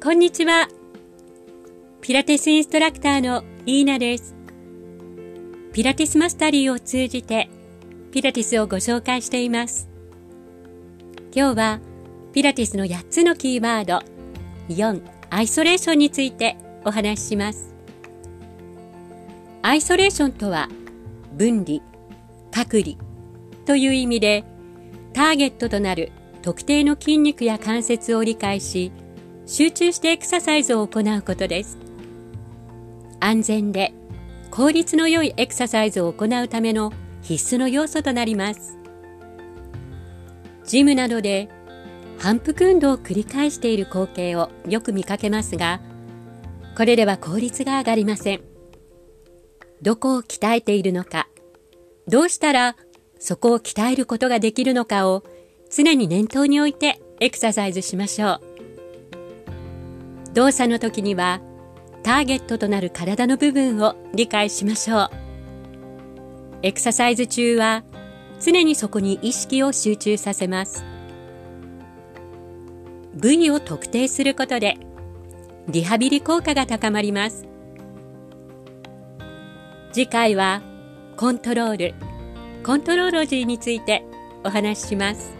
こんにちは。ピラティスインストラクターのイーナです。ピラティスマスタリーを通じてピラティスをご紹介しています。今日はピラティスの8つのキーワード4アイソレーションについてお話しします。アイソレーションとは分離、隔離という意味でターゲットとなる特定の筋肉や関節を理解し集中してエクササイズを行うことです。安全で効率の良いエクササイズを行うための必須の要素となります。ジムなどで反復運動を繰り返している光景をよく見かけますがこれでは効率が上がりません。どこを鍛えているのかどうしたらそこを鍛えることができるのかを常に念頭に置いてエクササイズしましょう。動作の時にはターゲットとなる体の部分を理解しましょう。エクササイズ中は常にそこに意識を集中させます。部位を特定することでリハビリ効果が高まります。次回はコントロール、コントローロジーについてお話しします。